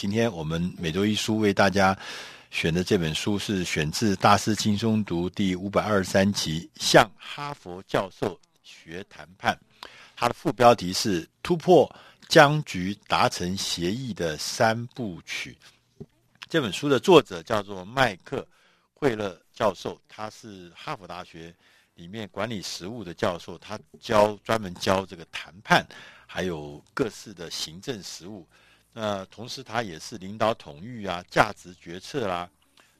今天我们每周一书为大家选的这本书是选自《大师轻松读》第五百二十三集，向哈佛教授学谈判。它的副标题是“突破僵局，达成协议的三部曲”。这本书的作者叫做麦克惠勒教授，他是哈佛大学里面管理实务的教授，他教专门教这个谈判，还有各式的行政实务。那同时，他也是领导统御啊、价值决策啦、啊、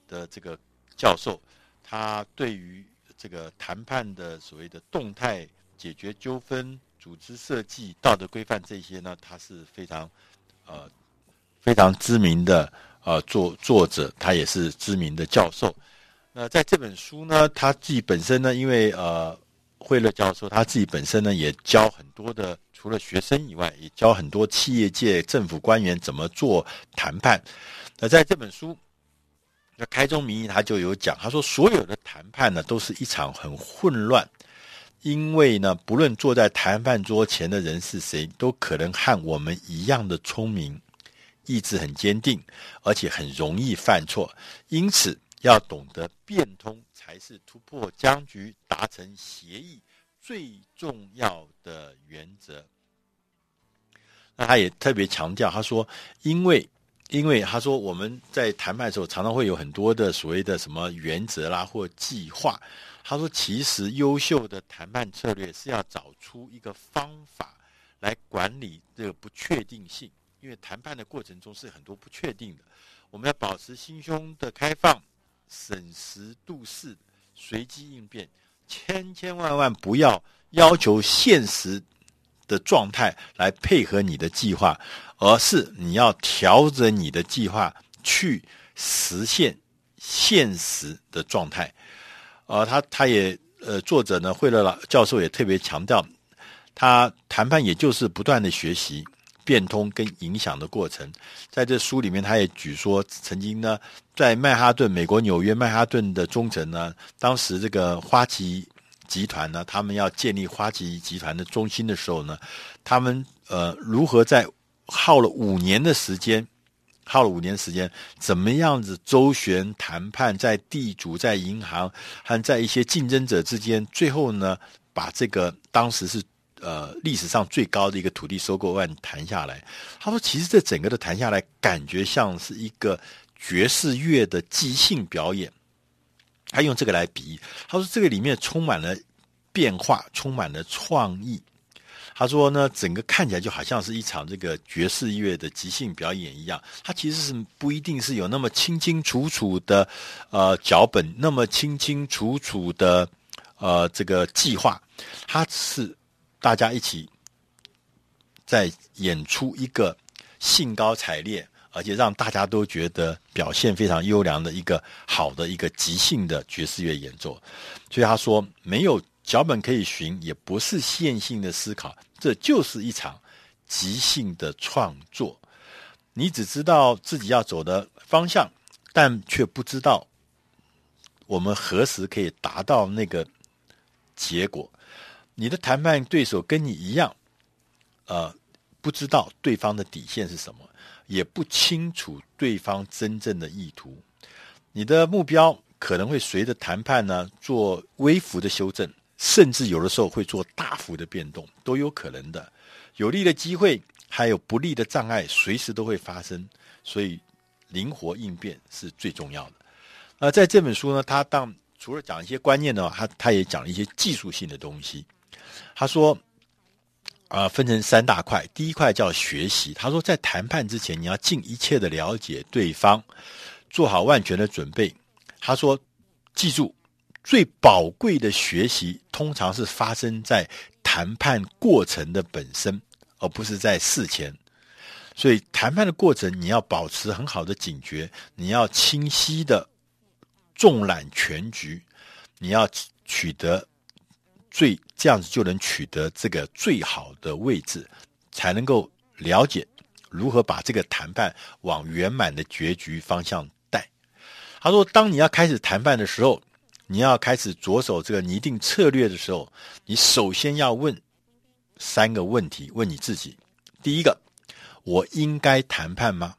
的这个教授。他对于这个谈判的所谓的动态解决纠纷、组织设计、道德规范这些呢，他是非常呃非常知名的呃作作者，他也是知名的教授。那在这本书呢，他自己本身呢，因为呃。惠勒教授他自己本身呢，也教很多的，除了学生以外，也教很多企业界、政府官员怎么做谈判。那在这本书，那开宗明义他就有讲，他说所有的谈判呢，都是一场很混乱，因为呢，不论坐在谈判桌前的人是谁，都可能和我们一样的聪明，意志很坚定，而且很容易犯错，因此要懂得变通。才是突破僵局、达成协议最重要的原则。那他也特别强调，他说：“因为，因为他说我们在谈判的时候，常常会有很多的所谓的什么原则啦，或计划。他说，其实优秀的谈判策略是要找出一个方法来管理这个不确定性，因为谈判的过程中是很多不确定的。我们要保持心胸的开放。”审时度势，随机应变，千千万万不要要求现实的状态来配合你的计划，而是你要调整你的计划去实现现实的状态。呃，他他也呃，作者呢，惠勒老教授也特别强调，他谈判也就是不断的学习。变通跟影响的过程，在这书里面，他也举说，曾经呢，在曼哈顿，美国纽约曼哈顿的中城呢，当时这个花旗集团呢，他们要建立花旗集团的中心的时候呢，他们呃，如何在耗了五年的时间，耗了五年时间，怎么样子周旋谈判，在地主、在银行和在一些竞争者之间，最后呢，把这个当时是。呃，历史上最高的一个土地收购案谈下来，他说，其实这整个的谈下来，感觉像是一个爵士乐的即兴表演。他用这个来比喻，他说这个里面充满了变化，充满了创意。他说呢，整个看起来就好像是一场这个爵士乐的即兴表演一样。他其实是不一定是有那么清清楚楚的呃脚本，那么清清楚楚的呃这个计划，他是。大家一起在演出一个兴高采烈，而且让大家都觉得表现非常优良的一个好的一个即兴的爵士乐演奏。所以他说，没有脚本可以循，也不是线性的思考，这就是一场即兴的创作。你只知道自己要走的方向，但却不知道我们何时可以达到那个结果。你的谈判对手跟你一样，呃，不知道对方的底线是什么，也不清楚对方真正的意图。你的目标可能会随着谈判呢做微幅的修正，甚至有的时候会做大幅的变动，都有可能的。有利的机会还有不利的障碍，随时都会发生，所以灵活应变是最重要的。呃，在这本书呢，他当除了讲一些观念呢，他他也讲了一些技术性的东西。他说：“啊、分成三大块。第一块叫学习。他说，在谈判之前，你要尽一切的了解对方，做好万全的准备。他说，记住，最宝贵的学习通常是发生在谈判过程的本身，而不是在事前。所以，谈判的过程你要保持很好的警觉，你要清晰的纵览全局，你要取得。”最这样子就能取得这个最好的位置，才能够了解如何把这个谈判往圆满的结局方向带。他说，当你要开始谈判的时候，你要开始着手这个拟定策略的时候，你首先要问三个问题，问你自己：第一个，我应该谈判吗？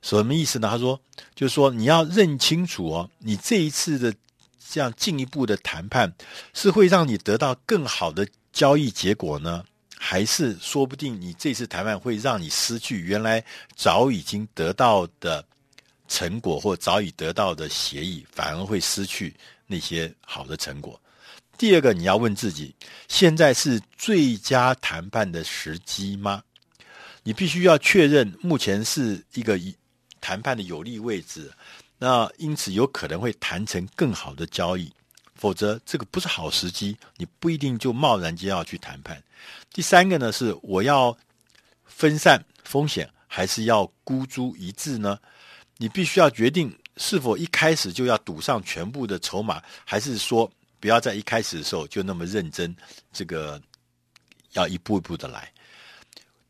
什么意思呢？他说，就是说你要认清楚哦，你这一次的这样进一步的谈判，是会让你得到更好的交易结果呢，还是说不定你这次谈判会让你失去原来早已经得到的成果，或早已得到的协议，反而会失去那些好的成果。第二个，你要问自己：现在是最佳谈判的时机吗？你必须要确认目前是一个谈判的有利位置，那因此有可能会谈成更好的交易。否则，这个不是好时机，你不一定就贸然间要去谈判。第三个呢，是我要分散风险，还是要孤注一掷呢？你必须要决定是否一开始就要赌上全部的筹码，还是说，不要在一开始的时候就那么认真，这个要一步一步的来。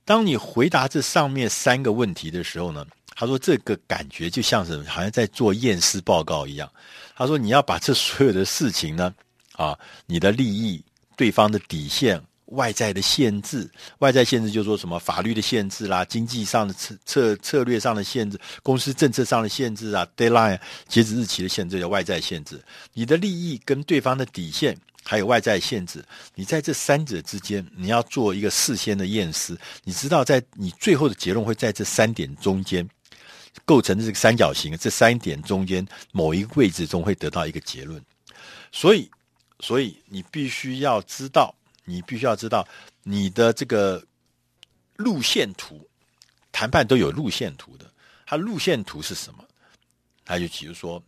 当你回答这上面三个问题的时候呢，他说这个感觉就像是好像在做验尸报告一样。他说你要把这所有的事情呢，啊，你的利益、对方的底线。外在的限制，外在限制就是说什么法律的限制啦，经济上的策策策略上的限制，公司政策上的限制啊，deadline 截止日期的限制叫外在限制。你的利益跟对方的底线，还有外在限制，你在这三者之间，你要做一个事先的验尸。你知道，在你最后的结论会在这三点中间构成这个三角形，这三点中间某一个位置中会得到一个结论。所以，所以你必须要知道。你必须要知道你的这个路线图，谈判都有路线图的。它路线图是什么？它就比如说，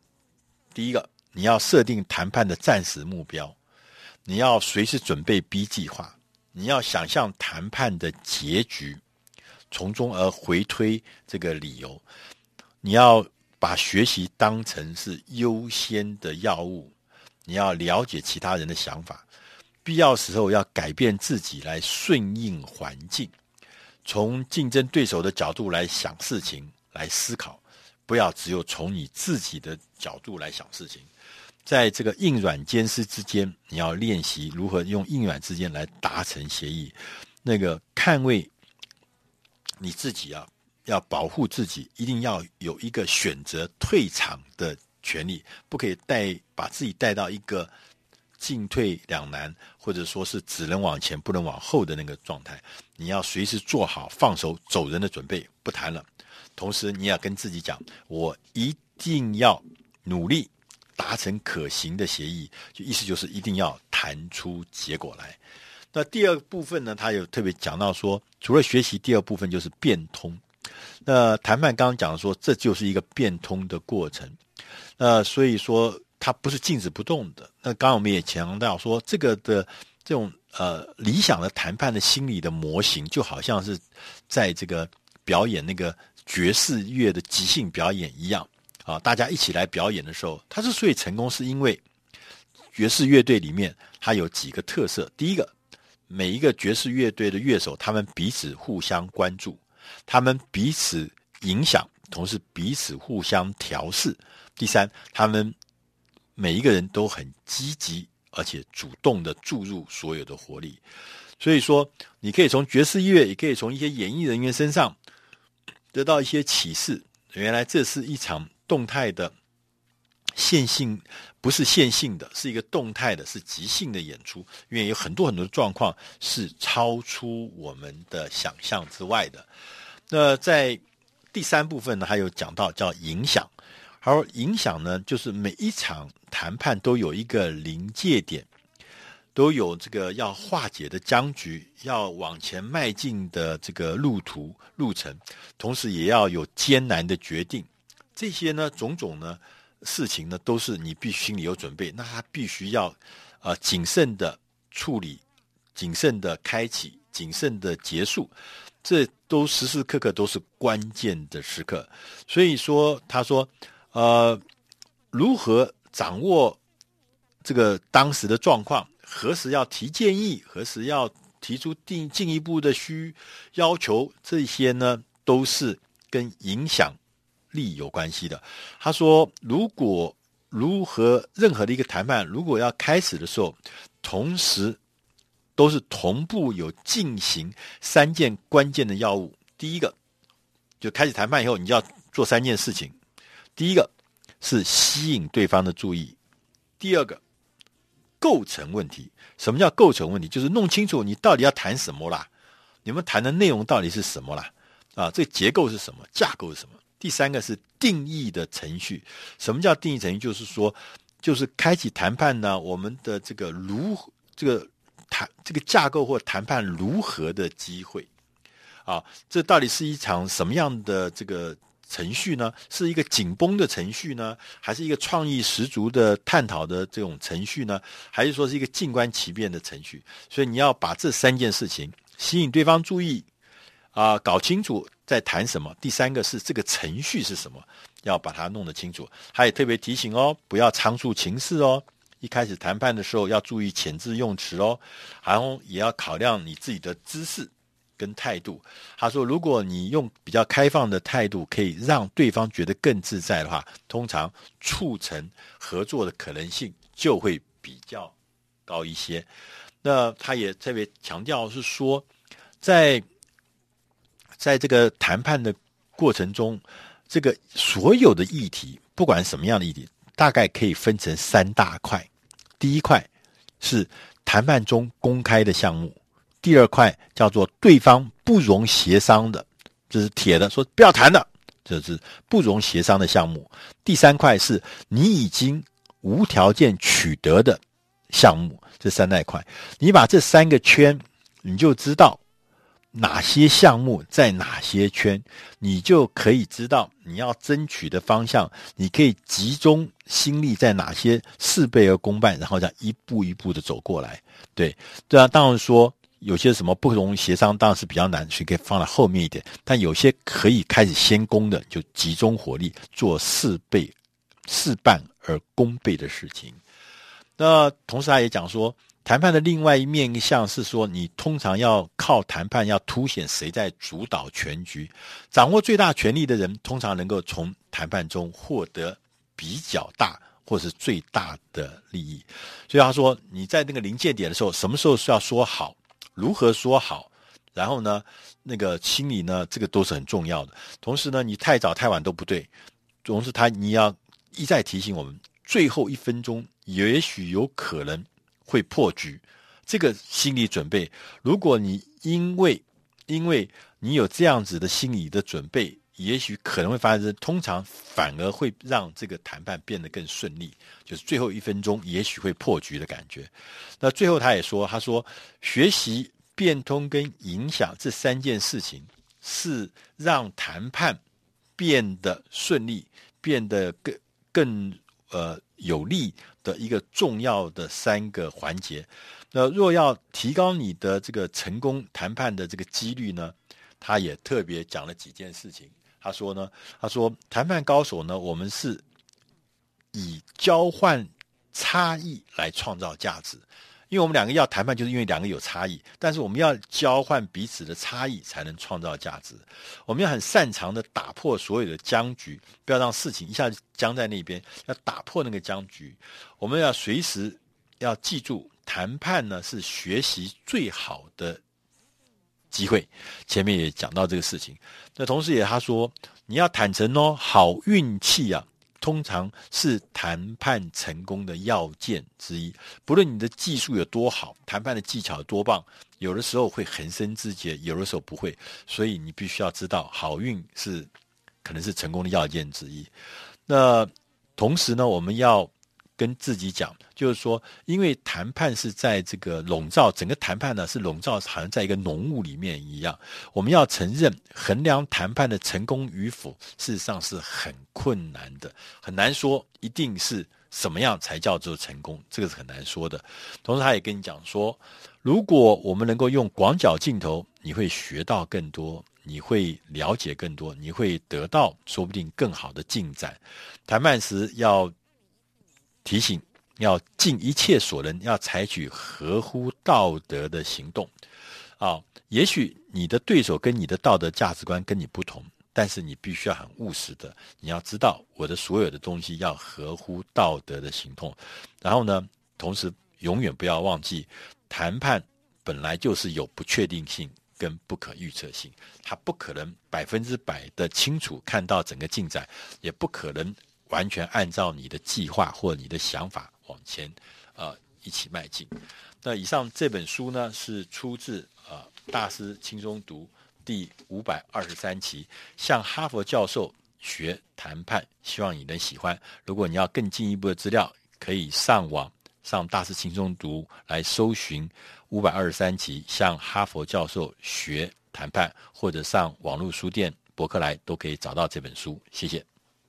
第一个，你要设定谈判的暂时目标，你要随时准备 B 计划，你要想象谈判的结局，从中而回推这个理由。你要把学习当成是优先的药物，你要了解其他人的想法。必要时候要改变自己来顺应环境，从竞争对手的角度来想事情，来思考，不要只有从你自己的角度来想事情。在这个硬软兼施之间，你要练习如何用硬软之间来达成协议。那个捍卫你自己啊，要保护自己，一定要有一个选择退场的权利，不可以带把自己带到一个。进退两难，或者说是只能往前不能往后的那个状态，你要随时做好放手走人的准备，不谈了。同时，你要跟自己讲，我一定要努力达成可行的协议，就意思就是一定要谈出结果来。那第二部分呢，他有特别讲到说，除了学习，第二部分就是变通。那谈判刚刚讲说，这就是一个变通的过程。那所以说。它不是静止不动的。那刚刚我们也强调说，这个的这种呃理想的谈判的心理的模型，就好像是在这个表演那个爵士乐的即兴表演一样啊。大家一起来表演的时候，它之所以成功，是因为爵士乐队里面它有几个特色。第一个，每一个爵士乐队的乐手，他们彼此互相关注，他们彼此影响，同时彼此互相调试。第三，他们。每一个人都很积极，而且主动的注入所有的活力。所以说，你可以从爵士乐，也可以从一些演艺人员身上得到一些启示。原来这是一场动态的线性，不是线性的，是一个动态的，是即兴的演出。因为有很多很多状况是超出我们的想象之外的。那在第三部分呢，还有讲到叫影响。而影响呢，就是每一场谈判都有一个临界点，都有这个要化解的僵局，要往前迈进的这个路途路程，同时也要有艰难的决定。这些呢，种种呢事情呢，都是你必须心里有准备。那他必须要呃谨慎的处理，谨慎的开启，谨慎的结束。这都时时刻刻都是关键的时刻。所以说，他说。呃，如何掌握这个当时的状况？何时要提建议？何时要提出进进一步的需要求？这些呢，都是跟影响力有关系的。他说，如果如何任何的一个谈判，如果要开始的时候，同时都是同步有进行三件关键的要务。第一个，就开始谈判以后，你就要做三件事情。第一个是吸引对方的注意，第二个构成问题。什么叫构成问题？就是弄清楚你到底要谈什么啦，你们谈的内容到底是什么啦？啊，这结构是什么？架构是什么？第三个是定义的程序。什么叫定义程序？就是说，就是开启谈判呢，我们的这个如这个谈这个架构或谈判如何的机会啊？这到底是一场什么样的这个程序呢？是一个紧绷的程序呢，还是一个创意十足的探讨的这种程序呢？还是说是一个静观其变的程序？所以你要把这三件事情吸引对方注意啊，搞清楚在谈什么。第三个是这个程序是什么，要把它弄得清楚。还也特别提醒哦，不要仓促情势哦。一开始谈判的时候要注意遣字用词哦，然后也要考量你自己的姿势。跟态度，他说，如果你用比较开放的态度，可以让对方觉得更自在的话，通常促成合作的可能性就会比较高一些。那他也特别强调是说，在在这个谈判的过程中，这个所有的议题，不管什么样的议题，大概可以分成三大块。第一块是谈判中公开的项目。第二块叫做对方不容协商的，这是铁的，说不要谈的，这是不容协商的项目。第三块是你已经无条件取得的项目，这三大块，你把这三个圈，你就知道哪些项目在哪些圈，你就可以知道你要争取的方向，你可以集中心力在哪些事倍而功半，然后这样一步一步的走过来。对，对啊，当然说。有些什么不容协商，当然是比较难，所以可以放在后面一点。但有些可以开始先攻的，就集中火力做事倍、事半而功倍的事情。那同时他也讲说，谈判的另外一面一项是说，你通常要靠谈判，要凸显谁在主导全局，掌握最大权力的人，通常能够从谈判中获得比较大或是最大的利益。所以他说，你在那个临界点的时候，什么时候是要说好？如何说好？然后呢，那个心理呢，这个都是很重要的。同时呢，你太早太晚都不对。同时，他你要一再提醒我们，最后一分钟也许有可能会破局。这个心理准备，如果你因为因为你有这样子的心理的准备，也许可能会发生，通常反而会让这个谈判变得更顺利。就是最后一分钟，也许会破局的感觉。那最后他也说，他说学习变通跟影响这三件事情，是让谈判变得顺利、变得更更呃有利的一个重要的三个环节。那若要提高你的这个成功谈判的这个几率呢，他也特别讲了几件事情。他说呢，他说谈判高手呢，我们是以交换差异来创造价值，因为我们两个要谈判，就是因为两个有差异，但是我们要交换彼此的差异，才能创造价值。我们要很擅长的打破所有的僵局，不要让事情一下子僵在那边，要打破那个僵局。我们要随时要记住，谈判呢是学习最好的。机会，前面也讲到这个事情。那同时也他说，你要坦诚哦，好运气啊，通常是谈判成功的要件之一。不论你的技术有多好，谈判的技巧有多棒，有的时候会横生枝节，有的时候不会。所以你必须要知道，好运是可能是成功的要件之一。那同时呢，我们要。跟自己讲，就是说，因为谈判是在这个笼罩，整个谈判呢是笼罩，好像在一个浓雾里面一样。我们要承认，衡量谈判的成功与否，事实上是很困难的，很难说一定是什么样才叫做成功，这个是很难说的。同时，他也跟你讲说，如果我们能够用广角镜头，你会学到更多，你会了解更多，你会得到说不定更好的进展。谈判时要。提醒要尽一切所能，要采取合乎道德的行动。啊，也许你的对手跟你的道德价值观跟你不同，但是你必须要很务实的，你要知道我的所有的东西要合乎道德的行动。然后呢，同时永远不要忘记，谈判本来就是有不确定性，跟不可预测性。他不可能百分之百的清楚看到整个进展，也不可能完全按照你的计划或你的想法往前，呃，一起迈进。那以上这本书呢，是出自呃大师轻松读第五百二十三期，向哈佛教授学谈判，希望你能喜欢。如果你要更进一步的资料，可以上网上大师轻松读来搜寻五百二十三期，向哈佛教授学谈判，或者上网络书店博客来都可以找到这本书。谢谢。